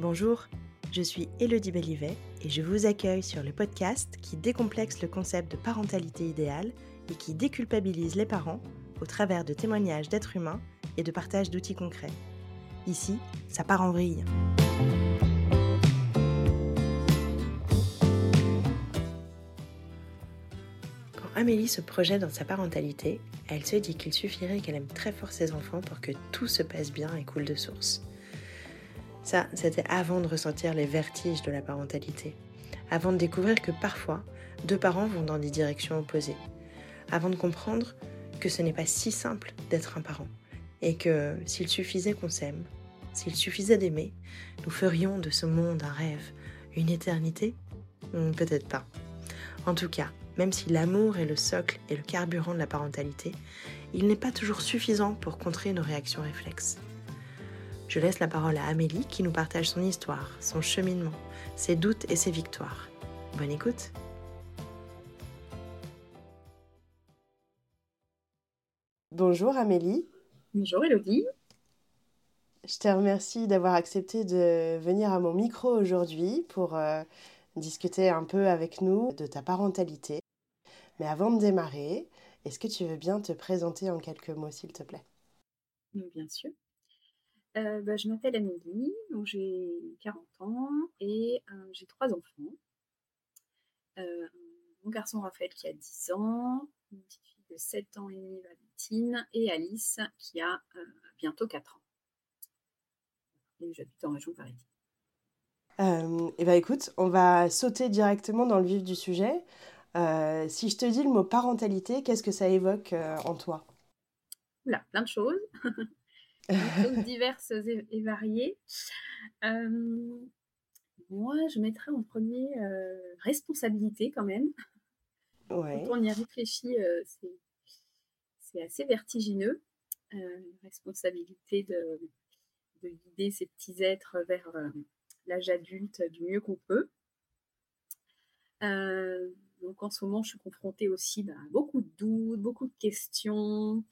Bonjour, je suis Elodie Bellivet et je vous accueille sur le podcast qui décomplexe le concept de parentalité idéale et qui déculpabilise les parents au travers de témoignages d'êtres humains et de partage d'outils concrets. Ici, ça part en vrille. Quand Amélie se projette dans sa parentalité, elle se dit qu'il suffirait qu'elle aime très fort ses enfants pour que tout se passe bien et coule de source. Ça, c'était avant de ressentir les vertiges de la parentalité, avant de découvrir que parfois, deux parents vont dans des directions opposées, avant de comprendre que ce n'est pas si simple d'être un parent, et que s'il suffisait qu'on s'aime, s'il suffisait d'aimer, nous ferions de ce monde un rêve, une éternité Peut-être pas. En tout cas, même si l'amour est le socle et le carburant de la parentalité, il n'est pas toujours suffisant pour contrer nos réactions réflexes. Je laisse la parole à Amélie qui nous partage son histoire, son cheminement, ses doutes et ses victoires. Bonne écoute Bonjour Amélie. Bonjour Elodie. Je te remercie d'avoir accepté de venir à mon micro aujourd'hui pour euh, discuter un peu avec nous de ta parentalité. Mais avant de démarrer, est-ce que tu veux bien te présenter en quelques mots, s'il te plaît? Bien sûr. Euh, bah, je m'appelle Amélie, j'ai 40 ans et euh, j'ai trois enfants. Euh, mon garçon Raphaël qui a 10 ans, une petite fille de 7 ans et demi Valentine et Alice qui a bientôt 4 ans. Et j'habite en région parisienne. eh ben écoute, on va sauter directement dans le vif du sujet. si je te dis le mot parentalité, qu'est-ce que ça évoque en toi? Oula, plein de choses. diverses et, variées. Euh, moi, je mettrais en premier euh, responsabilité quand même. Quand on y réfléchit, euh, c'est assez vertigineux. responsabilité de, de, guider ces petits êtres vers l'âge adulte du mieux qu'on peut. donc en ce moment, je suis confrontée aussi bah, à beaucoup de doutes, beaucoup de questions.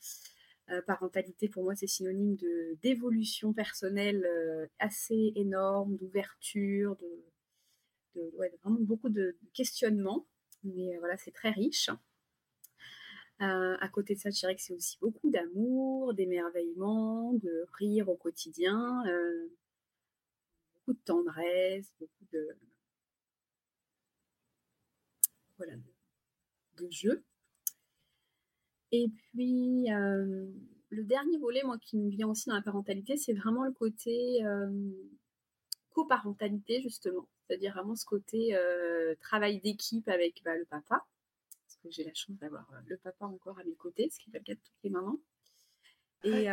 Euh, parentalité, pour moi, c'est synonyme de d'évolution personnelle euh, assez énorme, d'ouverture, de, vraiment beaucoup de, questionnements. Mais euh, voilà, c'est très riche. à côté de ça, je dirais que c'est aussi beaucoup d'amour, d'émerveillement, de rire au quotidien, beaucoup de tendresse, beaucoup de voilà de jeu. Et puis, le dernier volet, moi, qui me vient aussi dans la parentalité, c'est vraiment le côté coparentalité, justement. C'est-à-dire vraiment ce côté travail d'équipe avec bah, le papa. Parce que j'ai la chance d'avoir le papa encore à mes côtés, ce qui est le cas de toutes les mamans. Et,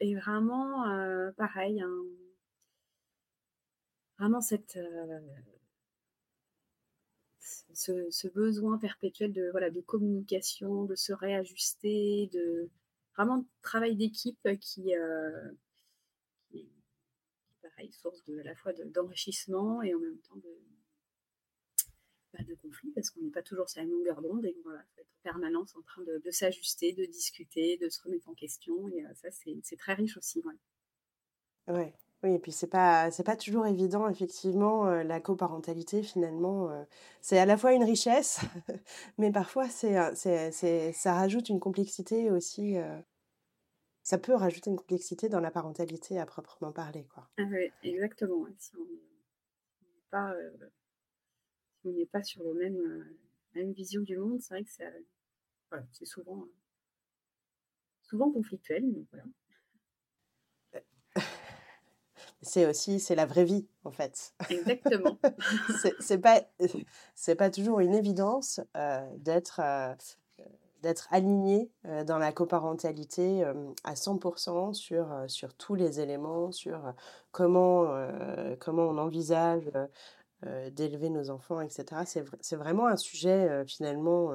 et vraiment, pareil, hein, vraiment cette ce, besoin perpétuel de, voilà, de communication, de se réajuster, de vraiment travail d'équipe qui, euh, est pareil, source de, à la fois d'enrichissement et en même temps de, bah, de conflit parce qu'on n'est pas toujours sur la longueur d'onde et qu'on va être en permanence en train de, s'ajuster, de discuter, de se remettre en question et euh, ça c'est très riche aussi. Ouais. ouais. Oui, et puis c'est pas c'est pas toujours évident effectivement euh, la coparentalité finalement euh, c'est à la fois une richesse mais parfois c'est c'est ça rajoute une complexité aussi euh, ça peut rajouter une complexité dans la parentalité à proprement parler quoi. Ah oui, exactement. Si on n'est pas si on n'est pas sur le même même vision du monde, c'est vrai que ça voilà, c'est souvent souvent conflictuel mais voilà c'est aussi c'est la vraie vie en fait. Exactement. c'est pas c'est pas toujours une évidence euh, d'être euh, d'être aligné euh, dans la coparentalité à 100% sur sur tous les éléments, sur comment comment on envisage d'élever nos enfants, etc. C'est vraiment un sujet finalement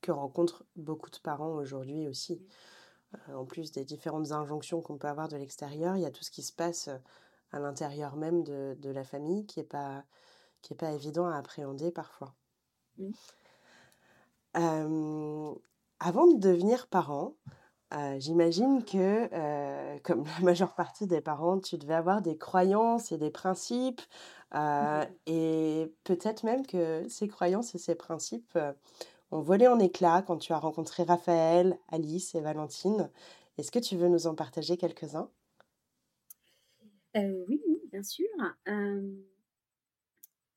que rencontrent beaucoup de parents aujourd'hui aussi. Euh, en plus des différentes injonctions qu'on peut avoir de l'extérieur, il y a tout ce qui se passe euh, à l'intérieur même de, de, la famille qui n'est pas, qui est pas évident à appréhender parfois. Euh, avant de devenir parent, j'imagine que, comme la majeure partie des parents, tu devais avoir des croyances et des principes, et peut-être même que ces croyances et ces principes, ont volé en éclats quand tu as rencontré Raphaël, Alice et Valentine. Est-ce que tu veux nous en partager quelques-uns? oui, oui, bien sûr.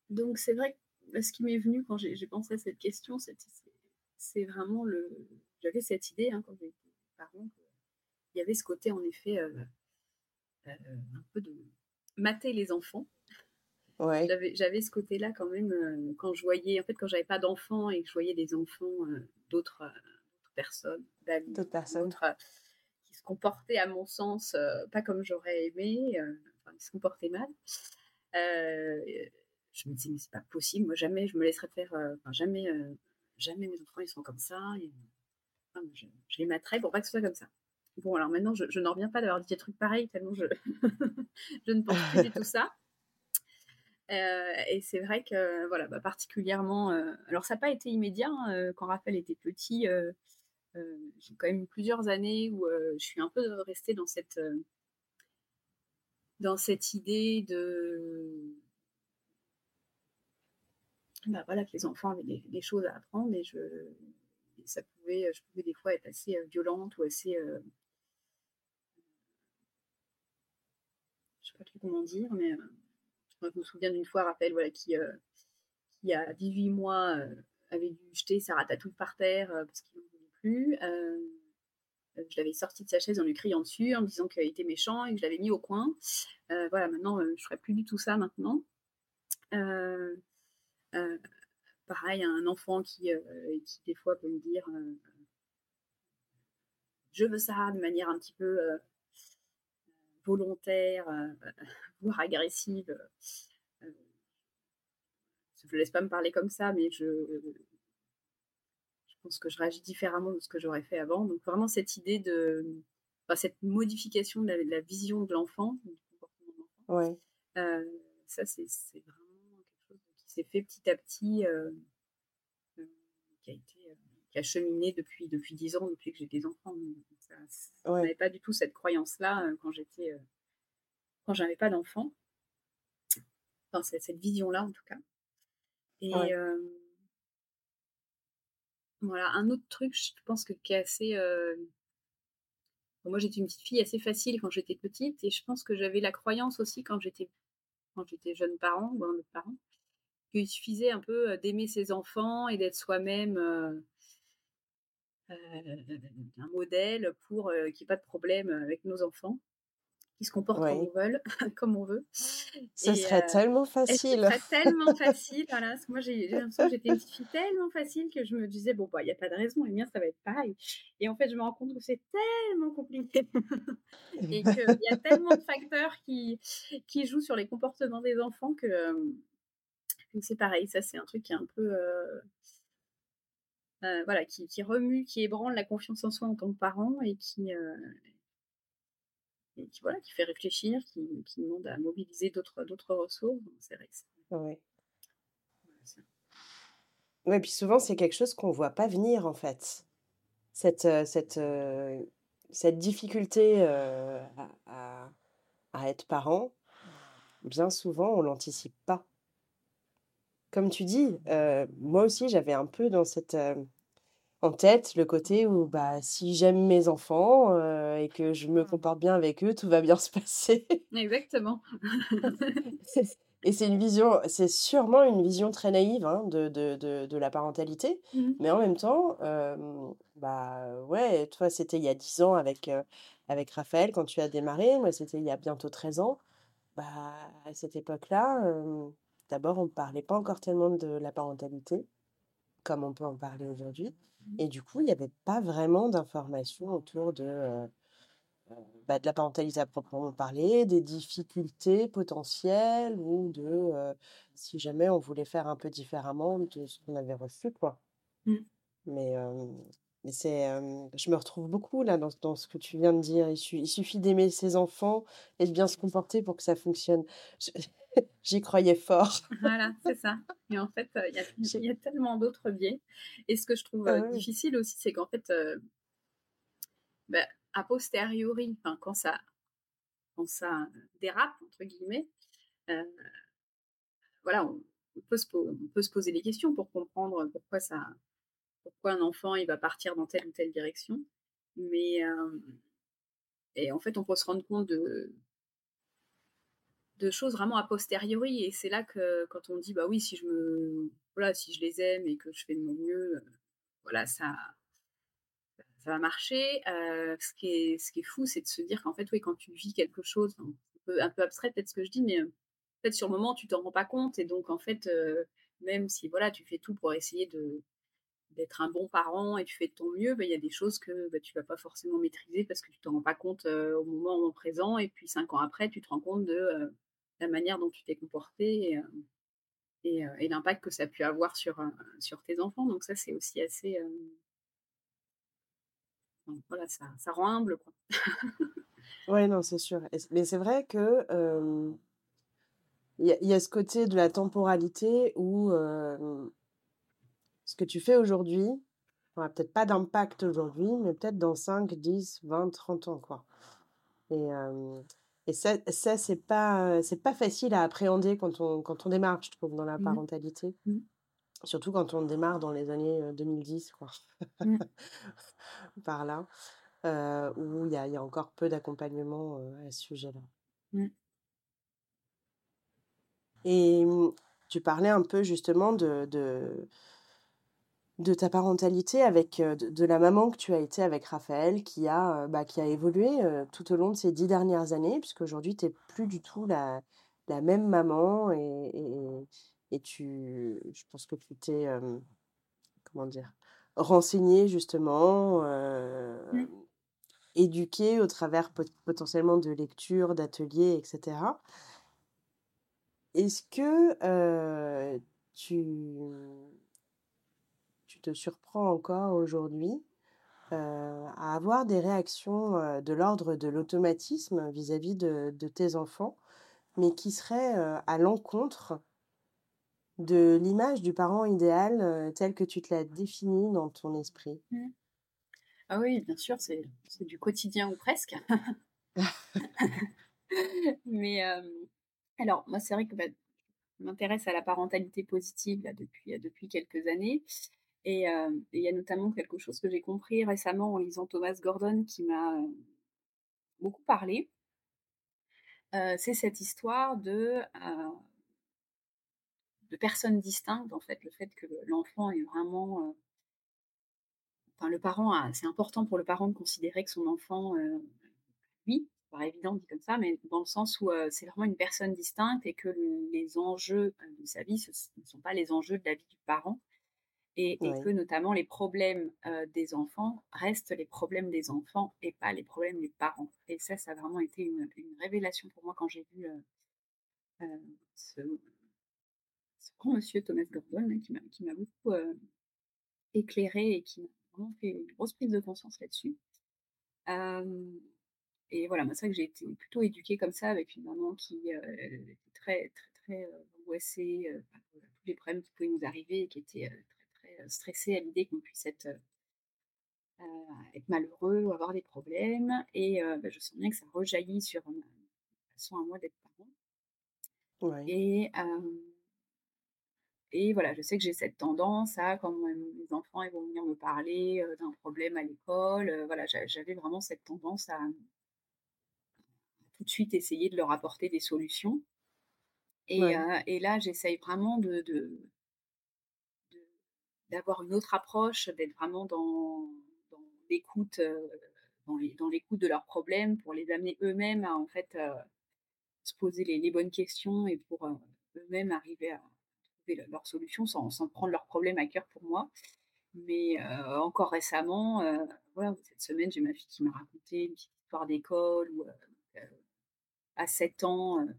donc c'est vrai que ce qui m'est venu quand j'ai pensé à cette question, c'est vraiment le j'avais cette idée, hein, quand j'étais parent, il y avait ce côté en effet, un peu de mater les enfants. Ouais. J'avais ce côté-là quand même, quand je voyais en fait, quand j'avais pas d'enfants et que je voyais des enfants, d'autres, personnes, D'autres personnes se comportaient, à mon sens, euh, pas comme j'aurais aimé, euh, enfin, ils se comportaient mal. Euh, je me disais, mais c'est pas possible, moi jamais je me laisserais faire, enfin, jamais, jamais mes enfants ils sont comme ça. Et, je, les mettrais pour pas que ce soit comme ça. Bon, alors maintenant, je, n'en reviens pas d'avoir dit des trucs pareils, tellement je, je ne pense plus du tout ça. Et c'est vrai que, voilà, bah, particulièrement, alors ça n'a pas été immédiat. Hein, quand Raphaël était petit, j'ai quand même eu plusieurs années où je suis un peu restée dans cette, dans cette idée de bah voilà, que les enfants avaient des, choses à apprendre et, je, ça pouvait, je pouvais des fois être assez violente ou assez. je sais pas trop comment dire, mais je me souviens d'une fois, rappel, voilà, qui, qui a 18 mois avait dû jeter sa ratatouille par terre parce qu'il plus. Euh, je l'avais sorti de sa chaise en lui criant dessus, en me disant qu'il était méchant et que je l'avais mis au coin. Euh, voilà, maintenant, euh, je ne ferai plus du tout ça maintenant. pareil, un enfant qui, qui, des fois peut me dire je veux ça de manière un petit peu volontaire, voire agressive. je ne laisse pas me parler comme ça, mais je, pense que je réagis différemment de ce que j'aurais fait avant. Donc vraiment cette idée de, cette modification de la, vision de l'enfant, du comportement de l'enfant. Ouais. Euh, ça c'est vraiment quelque chose qui s'est fait petit à petit, euh, euh, qui a été qui a cheminé depuis depuis dix ans, depuis que j'ai des enfants. Je n'avais pas du tout cette croyance-là quand j'étais quand j'avais pas d'enfants. Enfin, cette vision-là en tout cas. Et voilà, un autre truc, je pense que qui est assez. Euh, moi, j'étais une petite fille assez facile quand j'étais petite, et je pense que j'avais la croyance aussi quand j'étais quand j'étais jeune parent ou un autre parent, qu'il suffisait un peu d'aimer ses enfants et d'être soi-même euh, un modèle pour qu'il n'y ait pas de problème avec nos enfants qui se comportent comme on veut, comme on veut. Ce serait tellement facile. Ce serait tellement facile, voilà. Parce que moi, j'ai l'impression que j'étais une petite fille tellement facile que je me disais, bon, bah, il n'y a pas de raison, et bien, ça va être pareil. Et en fait, je me rends compte que c'est tellement compliqué et qu'il y a tellement de facteurs qui, qui jouent sur les comportements des enfants que, que c'est pareil. Ça, c'est un truc qui est un peu. Euh, euh, voilà, qui, qui, remue, qui ébranle la confiance en soi en tant que parent et qui, euh, et qui, voilà, qui fait réfléchir, qui, qui demande à mobiliser d'autres, d'autres ressources. C'est vrai que Oui. Ouais, puis souvent, c'est quelque chose qu'on ne voit pas venir, en fait. Cette, euh, cette, euh, cette difficulté euh, à, à, être parent, bien souvent, on ne l'anticipe pas. Comme tu dis, moi aussi, j'avais un peu dans cette, en tête le côté où bah, si j'aime mes enfants euh, et que je me mmh. comporte bien avec eux, tout va bien se passer. Exactement. et c'est une vision, c'est sûrement une vision très naïve hein, de, de, de, de, la parentalité, mmh. mais en même temps, euh, bah ouais, toi c'était il y a 10 ans avec, euh, avec Raphaël quand tu as démarré, moi c'était il y a bientôt 13 ans. Bah, à cette époque-là, d'abord on ne parlait pas encore tellement de la parentalité comme on peut en parler aujourd'hui. Et du coup, il n'y avait pas vraiment d'informations autour de, euh, euh, bah, de la parentalité à proprement parler, des difficultés potentielles ou de euh, si jamais on voulait faire un peu différemment de ce qu'on avait reçu. Quoi. Mmh. Mais, mais c'est, je me retrouve beaucoup là dans, dans, ce que tu viens de dire. Il, il suffit d'aimer ses enfants et de bien se comporter pour que ça fonctionne. J'y croyais fort. voilà, c'est ça. Et en fait, il y, a tellement d'autres biais. Et ce que je trouve euh, difficile aussi, c'est qu'en fait, bah, a posteriori, quand ça quand ça «dérape» entre guillemets, voilà, on on peut se po on peut se poser des questions pour comprendre pourquoi ça pourquoi un enfant, il va partir dans telle ou telle direction. Mais, et en fait, on peut se rendre compte de de choses vraiment a posteriori et c'est là que quand on dit: «Bah oui, si je me voilà, si je les aime et que je fais de mon mieux, heu, voilà, ça ça va marcher». Heu, ce qui est fou, c'est de se dire qu'en fait, oui, quand tu vis quelque chose, un peu un peu abstrait peut-être ce que je dis, mais, fait, sur le moment, tu t'en rends pas compte et donc en fait, même si voilà, tu fais tout pour essayer de d'être un bon parent et tu fais de ton mieux, bah, il y a des choses que, bah, tu vas pas forcément maîtriser parce que tu t'en rends pas compte, au moment présent et puis 5 ans après, tu te rends compte de, la manière dont tu t'es comporté et l'impact que ça a pu avoir sur, sur tes enfants. Donc ça, c'est aussi assez, voilà, ça ça rend humble, quoi. Ouais, non, c'est sûr mais c'est vrai que, il y a ce côté de la temporalité où, ce que tu fais aujourd'hui aura peut-être pas d'impact aujourd'hui, mais peut-être dans 5-10-20-30 ans, quoi et hem et ça ça, c'est pas, c'est pas facile à appréhender quand on quand on démarre, je trouve, dans la Mmh. parentalité. Mmh. Surtout quand on démarre dans les années, heu, 2010, quoi. Mmh. Par là, heu, où il y a il y a encore peu d'accompagnement, à ce sujet-là. Mmh. Et tu parlais un peu justement de de de ta parentalité avec, heu, de de la maman que tu as été avec Raphaël qui a, heu, bah, qui a évolué, heu, tout au long de ces 10 dernières années puisqu'aujourd'hui tu es plus du tout la la même maman et et et tu je pense que tu t'es, comment dire? Renseignée justement, Mmh. éduquée au travers pot potentiellement de lectures, d'ateliers et cetera. Est-ce que, tu te surprends encore aujourd'hui, heu, à avoir des réactions, heu, de l'ordre de l'automatisme vis-à-vis de tes enfants, mais qui seraient, heu, à l'encontre de l'image du parent idéal, heu, tel que tu te l'as défini dans ton esprit? Mmh. Ah oui, bien sûr, c'est du quotidien ou presque. Mais, alors moi, c'est vrai que, bah, je m'intéresse à la parentalité positive depuis quelques années et hem et il y a notamment quelque chose que j'ai compris récemment en lisant Thomas Gordon qui m'a, heu, beaucoup parlé. Heu, c'est cette histoire de, personnes distinctes, en fait, le fait que le l'enfant est vraiment, enfin le parent c'est important pour le parent de considérer que son enfant, lui, c'est pas évident dit comme ça, mais dans le sens où, c'est vraiment une personne distincte et que les enjeux, de sa vie, ce ne sont pas les enjeux de la vie du parent et et que notamment les problèmes, des enfants restent les problèmes des enfants et pas les problèmes des parents et ça, ça a vraiment été une une révélation pour moi quand j'ai heu, ce ce grand monsieur Thomas Gordon là qui m'a beaucoup, heu, éclairée et qui m'a vraiment fait une grosse prise de conscience là-dessus. Et voilà, moi c'est vrai que j'ai été plutôt éduquée comme ça avec une maman qui, était très, très, très, angoissée, par, heu, tous les problèmes qui pouvaient nous arriver et qui était, heu, stressée à l'idée qu'on puisse être, heu heu, être malheureux ou avoir des problèmes et bah, je sens bien que ça rejaillit sur ma façon à moi d'être parent et et voilà, je sais que j'ai cette tendance à quand mes enfants, ils vont venir me parler, d'un problème à l'école, voilà, j'a j'avais vraiment cette tendance à tout de suite essayer de leur apporter des solutions et Ouais. et là, j'essaye vraiment de d'avoir une autre approche, d'être vraiment dans l'écoute, heu, dans l'é dans l'écoute de leurs problèmes pour les amener eux-mêmes à en fait, heu, se poser les les bonnes questions et pour, heu, eux-mêmes arriver à trouver le leurs solutions sans sans prendre leurs problèmes à cœur pour moi. Mais, heu, encore récemment, heu, voilà, cette semaine, j'ai ma fille qui m'a raconté une petite histoire d'école où, heu, à 7 ans, une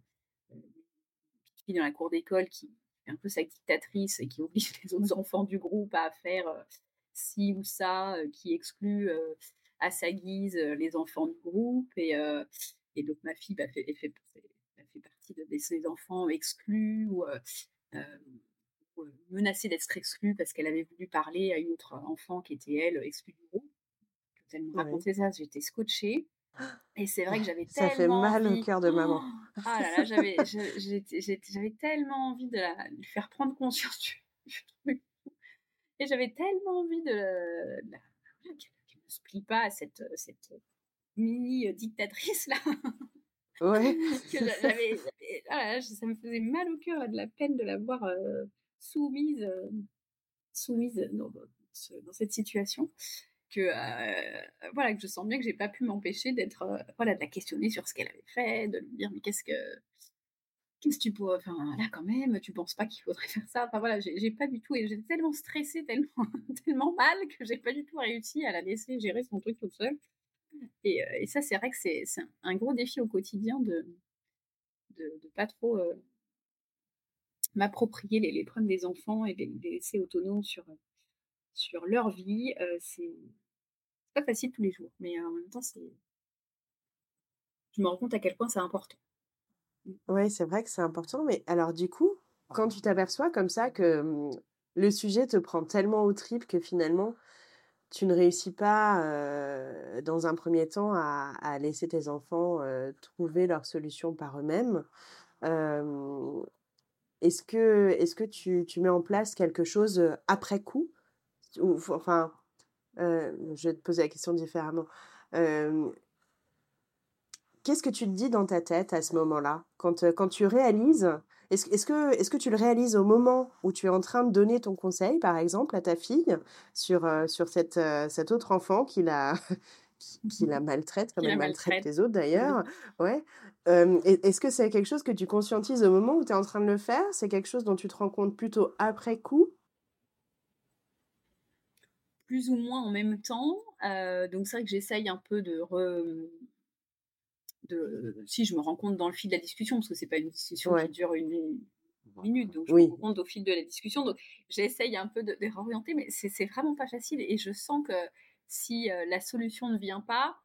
petite fille dans la cour d'école qui un peu sa dictatrice et qui oblige les autres enfants du groupe à faire, heu, ci ou ça, heu, qui exclut, heu, à sa guise, les enfants du groupe et et donc ma fille, bah, fait fait fait partie de ces enfants exclus ou, heu, menacés d'être exclus parce qu'elle avait voulu parler à une autre enfant qui était elle, exclue du groupe. quand elle me racontait ça, j'étais scotchée. Et c'est vrai que j'avais Ça fait tellement mal au envie. cœur de maman. Oh ah là là, j'avais, j'avais tellement envie de, la, de lui faire prendre conscience du. Et j'avais tellement envie de, de la- voilà, qu'elle ne se plie pas à cette, cette mini dictatrice là. Ouais. que j'a- j'avais, ah ça me faisait mal au cœur, là, de la peine de la voir euh, soumise, euh, soumise dans, dans cette situation. Que euh, voilà, que je sens bien que j'ai pas pu m'empêcher d'être, euh, voilà, de la questionner sur ce qu'elle avait fait, de lui dire mais qu'est-ce que, qu'est-ce que tu pourrais, enfin là quand même, tu penses pas qu'il faudrait faire ça? Enfin voilà, j'ai pas du tout, et j'étais tellement stressée, tellement, tellement mal que j'ai pas du tout réussi à la laisser gérer son truc toute seule. Et, euh, et ça, c'est vrai que c'est un, gros défi au quotidien de de, pas trop m'approprier les, les problèmes des enfants et les laisser autonomes sur, sur leur vie. Pas facile tous les jours, mais en même temps, c'est je me rends compte à quel point c'est important. Ouais, c'est vrai que c'est important. Mais alors, du coup, quand tu t'aperçois comme ça que hum, le sujet te prend tellement aux tripes que finalement, tu ne réussis pas, euh, dans un premier temps, à, à laisser tes enfants euh, trouver leur solution par eux-mêmes, euh, est-ce que, est-ce que tu, tu mets en place quelque chose après coup? Ou, enfin, euh, je vais te poser la question différemment. Euh, Qu'est-ce que tu te dis dans ta tête à ce moment-là? Quand, euh, quand tu réalises, est-ce, est-ce que, est-ce que tu le réalises au moment où tu es en train de donner ton conseil, par exemple, à ta fille sur, euh, sur cette, euh, cet autre enfant qui la, qui, qui la maltraite, comme elle maltraite maltraite. les autres Oui. d'ailleurs? Ouais. Euh, est-ce que c'est quelque chose que tu conscientises au moment où tu es en train de le faire? C'est quelque chose dont tu te rends compte plutôt après coup? Plus ou moins en même temps. Euh, donc c'est vrai que j'essaye un peu de, re- de si je me rends compte dans le fil de la discussion, parce que c'est pas une discussion Ouais. qui dure une minute, donc je me rends compte au fil de la discussion. Donc j'essaye un peu de, de réorienter, mais c'est c'est vraiment pas facile. Et je sens que si euh, la solution ne vient pas,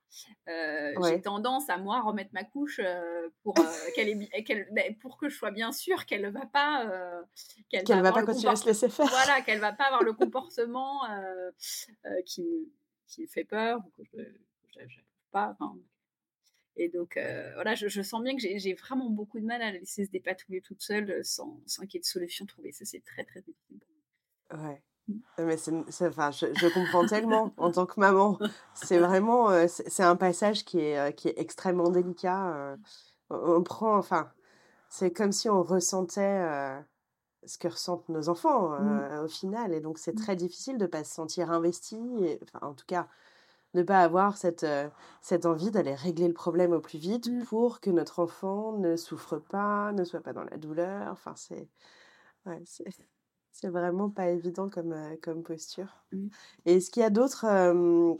euh, j'ai Ouais. tendance à moi remettre ma couche euh, pour euh, qu'elle est bi- qu'elle- ben, pour que je sois bien sûre qu'elle ne va pas qu'elle va pas continuer à se laisser faire. voilà qu'elle va pas avoir le comportement qui qui fait peur ou que je n'approuve pas. et donc, voilà, je, je sens bien que j'ai vraiment beaucoup de mal à la laisser se dépatouiller toute seule sans, sans qu'il y ait de solution trouvée. Ça, c'est très, très difficile. pour Mais c'est- enfin, je, je comprends tellement en tant que maman. C'est vraiment, euh, c'est un passage qui est, euh, qui est extrêmement délicat. euh. on, prend, enfin, c'est comme si on ressentait ce que ressentent nos enfants euh, au final. Et donc, c'est Mm. très difficile de ne pas se sentir investi. Et, enfin, en tout cas, de ne pas avoir cette, cette envie d'aller régler le problème au plus vite Mm. pour que notre enfant ne souffre pas, ne soit pas dans la douleur. Enfin, c'est, ouais, c'est, vraiment pas évident comme, euh, comme posture. Mm. Et est-ce qu'il y a d'autres, euh,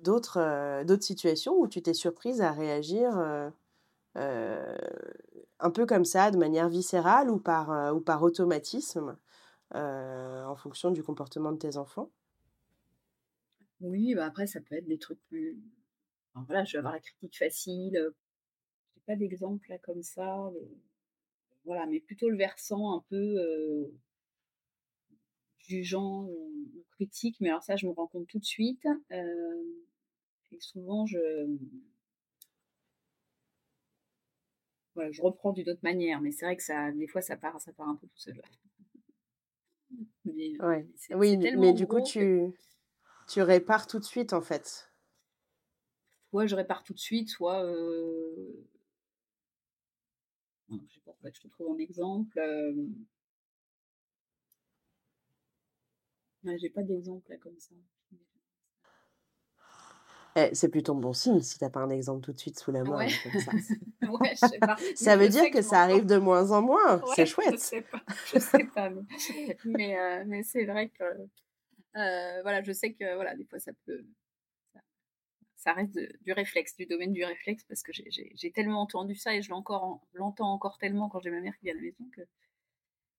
d'autres, euh, d'autres situations où tu t'es surprise à réagir euh, un peu comme ça, de manière viscérale ou par, euh, ou par automatisme, en fonction du comportement de tes enfants? Oui, bah après, ça peut être des trucs plus. enfin, voilà, je vais avoir la critique facile. euh, J'ai pas d'exemple là comme ça. mais- Voilà, mais plutôt le versant un peu jugeant ou, ou critique. Mais alors, ça, je me rends compte tout de suite. euh, et souvent, je. Voilà, je reprends d'une autre manière, mais c'est vrai que ça, des fois, ça part, ça part un peu tout seul. Mais, euh, Ouais. Oui, mais du coup, que tu, tu répares tout de suite, en fait. soit je répare tout de suite, soit euh, non, je sais pas, que je te trouve un exemple. euh, ouais, j'ai pas d'exemple là comme ça. Eh, c'est plutôt bon signe si t'as pas un exemple tout de suite sous la main, Ouais, comme ça. ouais, je sais pas. Ça Mais veut dire que ça arrive de moins en moins. C'est Ouais, je chouette. sais pas, je sais pas, mais, mais, euh, mais c'est vrai que euh, voilà, je sais que voilà, des fois ça peut, ça, ça reste de- du réflexe, du domaine du réflexe, parce que j'ai- tellement entendu ça et je encore l'entends encore tellement quand j'ai ma mère qui vient à la maison que,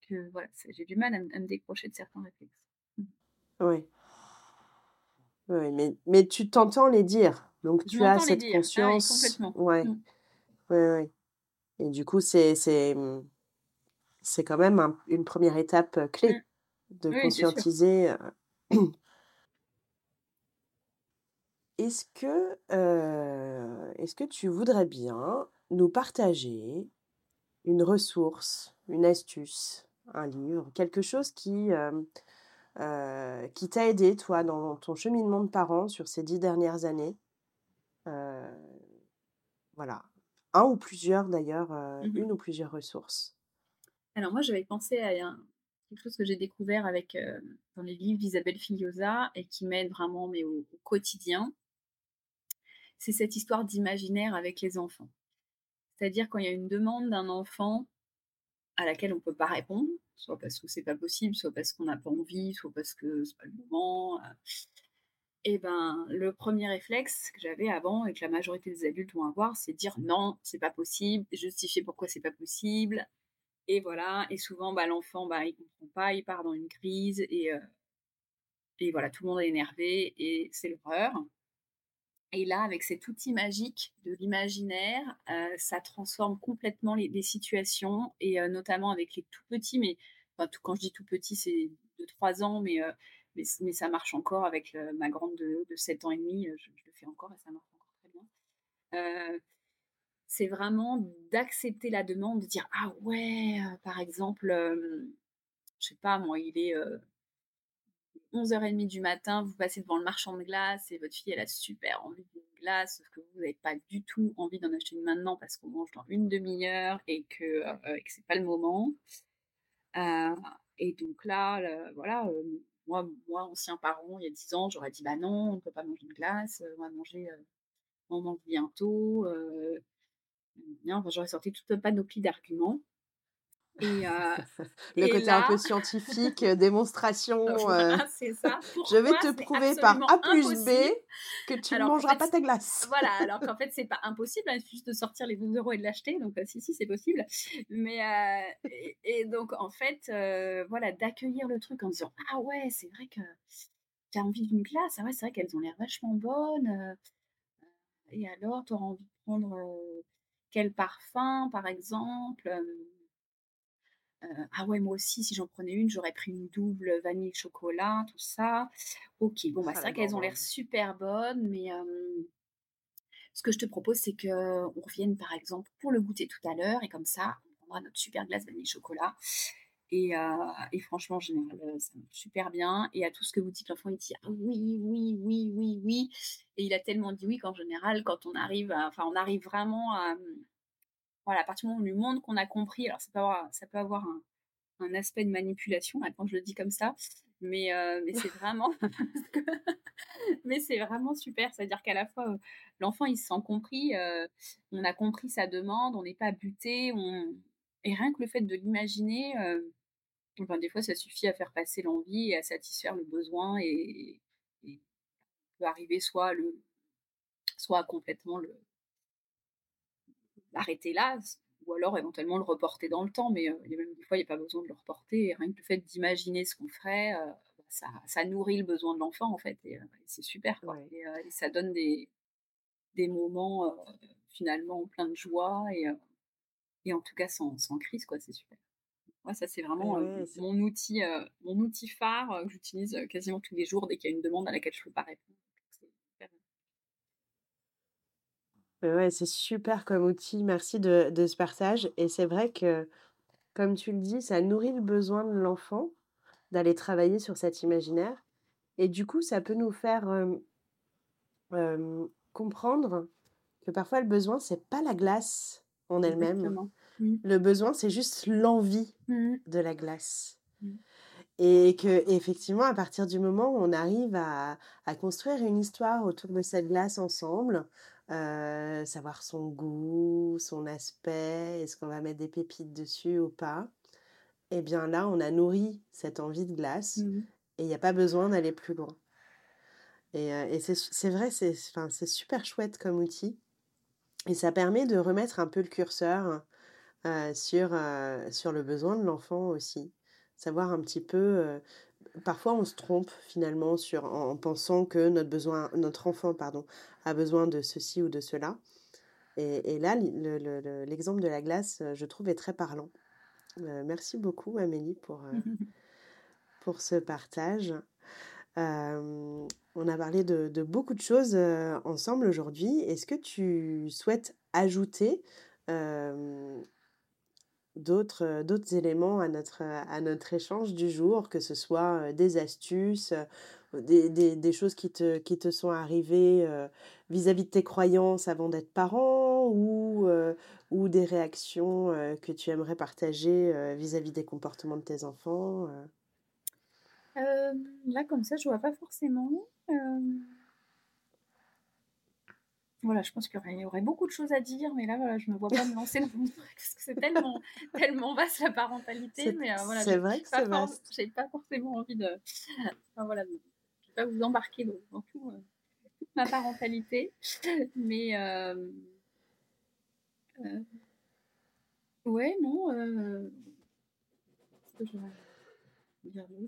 que voilà, j'ai du mal à me décrocher de certains réflexes. Oui. Oui, mais, mais tu t'entends les dire. Donc tu as cette dire. Ah oui, conscience. complètement. Ouais, Mm. ouais, ouais. Et du coup, c'est, quand même un- une première étape euh, clé Mm. de Oui, conscientiser. euh, est-ce que, euh, est-ce que tu voudrais bien nous partager une ressource, une astuce, un livre, quelque chose qui, euh, euh, qui t'a aidé, toi, dans ton cheminement de parents sur ces dix dernières années Voilà. Un ou plusieurs, d'ailleurs, Mmh une ou plusieurs ressources. Alors moi, j'avais pensé à quelque chose que j'ai découvert avec, dans les livres d'Isabelle Filiosa et qui m'aide vraiment, mais au quotidien c'est cette histoire d'imaginaire avec les enfants. C'est-à-dire quand il y a une demande d'un enfant à laquelle on ne peut pas répondre, soit parce que c'est pas possible, soit parce qu'on n'a pas envie, soit parce que c'est pas le moment. Euh, et ben, le premier réflexe que j'avais avant et que la majorité des adultes vont avoir, c'est dire non, c'est pas possible, justifier pourquoi c'est pas possible. Et voilà. Et souvent, bah, l'enfant, bah, il comprend pas, il part dans une crise et, euh, et voilà, tout le monde est énervé et c'est l'horreur. Et là, avec cet outil magique de l'imaginaire, euh, ça transforme complètement les, situations, et euh, notamment avec les tout petits, mais quand je dis tout petit, c'est de 3 ans, mais, euh, mais, ça marche encore avec ma grande de, de, 7 ans et demi, je, le fais encore et ça marche encore très bien. c'est vraiment d'accepter la demande, de dire Ah ouais, par exemple, je sais pas, moi, il est 11h30 du matin, vous passez devant le marchand de glace et votre fille, elle a super envie d'une glace, sauf que vous n'avez pas du tout envie d'en acheter une maintenant parce qu'on mange dans une demi-heure et que, euh, c'est pas le moment. Euh, et donc là, voilà, euh, moi, moi, ancien parent, il y a 10 ans, j'aurais dit bah non, on ne peut pas manger une glace, on va manger, on mange bientôt. enfin, j'aurais sorti tout un panoplie d'arguments. Et, euh, le côté un peu scientifique, euh, démonstration. Euh, c'est ça. je vais te prouver par A plus B que tu ne mangeras pas ta glace. Voilà, alors qu'en fait, c'est pas impossible, il hein, juste de sortir les 12 euros et de l'acheter. Donc, si, si, c'est possible. Mais, et, donc, en fait, voilà, d'accueillir le truc en disant Ah ouais, c'est vrai que tu as envie d'une glace. Ah ouais, c'est vrai qu'elles ont l'air vachement bonnes. et alors, tu auras envie de prendre quel parfum, par exemple ah ouais, moi aussi, si j'en prenais une, j'aurais pris une double vanille chocolat, tout ça. Ok, bon, bah, c'est vrai qu'elles ont l'air super bonnes, mais ce que je te propose, c'est qu'on revienne, par exemple, pour le goûter tout à l'heure, et comme ça, on prendra notre super glace vanille chocolat. Et, franchement, en général, ça marche super bien. Et à tout ce que vous dites, l'enfant, il dit ah oui, oui, oui, oui, oui. Et il a tellement dit oui qu'en général, quand on arrive, enfin, on arrive vraiment à, voilà, à partir du moment où on lui montre qu'on a compris, alors ça peut avoir, ça peut avoir un, aspect de manipulation quand je le dis comme ça, mais, euh, mais c'est vraiment, mais c'est vraiment super. C'est-à-dire qu'à la fois euh, l'enfant il se sent compris, euh, on a compris sa demande, on n'est pas buté, on... et rien que le fait de l'imaginer, enfin, des fois ça suffit à faire passer l'envie et à satisfaire le besoin et, et on peut arriver soit le, soit complètement le arrêter là, ou alors éventuellement le reporter dans le temps, mais euh, même des fois, il n'y a pas besoin de le reporter. rien que le fait d'imaginer ce qu'on ferait, euh, ça, nourrit le besoin de l'enfant, en fait, et, c'est super. Et, ça donne des, des moments finalement plein de joie et, et en tout cas sans, sans crise, quoi, c'est super. Moi, ça, c'est vraiment mon, outil, mon outil phare que j'utilise quasiment tous les jours dès qu'il y a une demande à laquelle je ne peux pas répondre. Ouais, c'est super comme outil. Merci de, ce partage. Et c'est vrai que, comme tu le dis, ça nourrit le besoin de l'enfant d'aller travailler sur cet imaginaire. Et du coup, ça peut nous faire comprendre que parfois le besoin, c'est pas la glace en elle-même. Le besoin, c'est juste l'envie mmh. de la glace. Mmh. Et que effectivement, à partir du moment où on arrive à, à construire une histoire autour de cette glace ensemble, euh, savoir son goût, son aspect, est-ce qu'on va mettre des pépites dessus ou pas. Et eh bien là, on a nourri cette envie de glace mmh et il n'y a pas besoin d'aller plus loin. Et, euh, et c'est vrai, c'est super chouette comme outil. Et ça permet de remettre un peu le curseur euh, sur, sur le besoin de l'enfant aussi. Savoir un petit peu parfois on se trompe finalement sur, en, pensant que notre, besoin, notre enfant pardon, a besoin de ceci ou de cela. Et, là, l'exemple de la glace, je trouve, est très parlant. Euh, merci beaucoup, Amélie, pour, euh, pour ce partage. on a parlé de, de beaucoup de choses ensemble aujourd'hui. Est-ce que tu souhaites ajouter d'autres d'autres éléments à notre, à notre échange du jour, que ce soit des astuces, des, des, des, choses qui te, qui te sont arrivées vis-à-vis de tes croyances avant d'être parent ou, ou des réactions que tu aimerais partager vis-à-vis des comportements de tes enfants Là, comme ça, je vois pas forcément. Voilà, je pense qu'il y, aurait beaucoup de choses à dire, mais là, voilà, je ne me vois pas me lancer dans mon parce que c'est tellement, tellement vaste la parentalité. Mais euh, voilà, c'est vrai que c'est vaste. J'ai pas forcément envie de. Enfin, voilà, je ne vais pas vous embarquer dans, tout, euh, toute ma parentalité. Mais. Euh ouais, non. que je...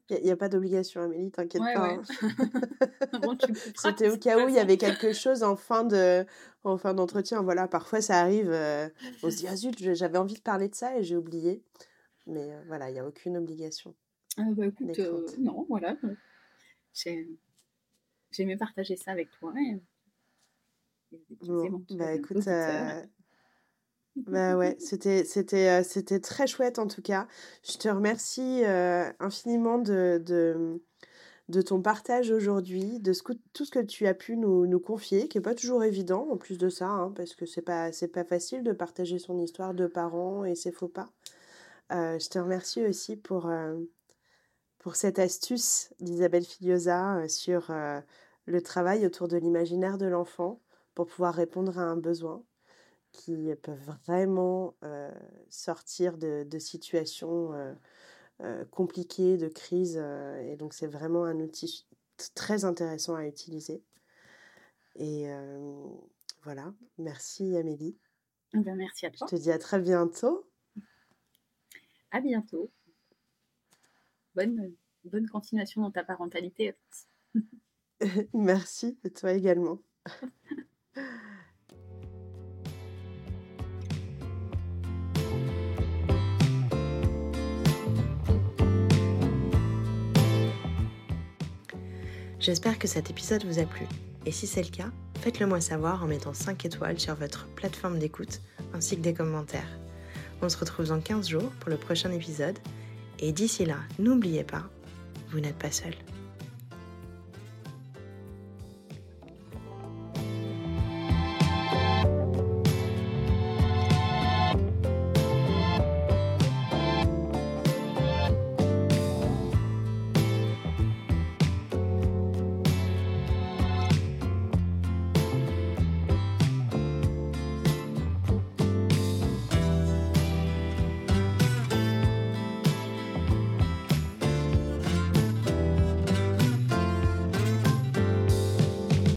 Il n'y a, pas d'obligation, Amélie, t'inquiète pas. Hein. C'était au cas où il y avait quelque chose en fin de en fin d'entretien. Voilà, parfois ça arrive, euh, on se dit ah zut, j'avais envie de parler de ça et j'ai oublié. Mais euh, voilà, il n'y a aucune obligation. Ah, bah, écoute, euh, non, voilà. J'ai aimé partager ça avec toi. bon, bah écoute, bah ouais, c'était c'était euh, c'était très chouette en tout cas. Je te remercie euh, infiniment de, de, ton partage aujourd'hui, de tout ce que tu as pu nous, nous confier, qui est pas toujours évident en plus de ça, hein, parce que c'est pas c'est pas facile de partager son histoire de parents et ses faux pas. Euh, je te remercie aussi pour pour cette astuce d'Isabelle Filiosa sur le travail autour de l'imaginaire de l'enfant pour pouvoir répondre à un besoin qui peuvent vraiment sortir de, situations compliquées, de crise. et donc, c'est vraiment un outil très intéressant à utiliser. Et voilà, merci Amélie. Eh ben, merci à toi. Je te dis à très bientôt. À bientôt. Bonne, bonne continuation dans ta parentalité. merci, et toi également. J'espère que cet épisode vous a plu. Et si c'est le cas, faites-le moi savoir en mettant 5 étoiles sur votre plateforme d'écoute ainsi que des commentaires. On se retrouve dans 15 jours pour le prochain épisode. Et d'ici là, n'oubliez pas, vous n'êtes pas seul.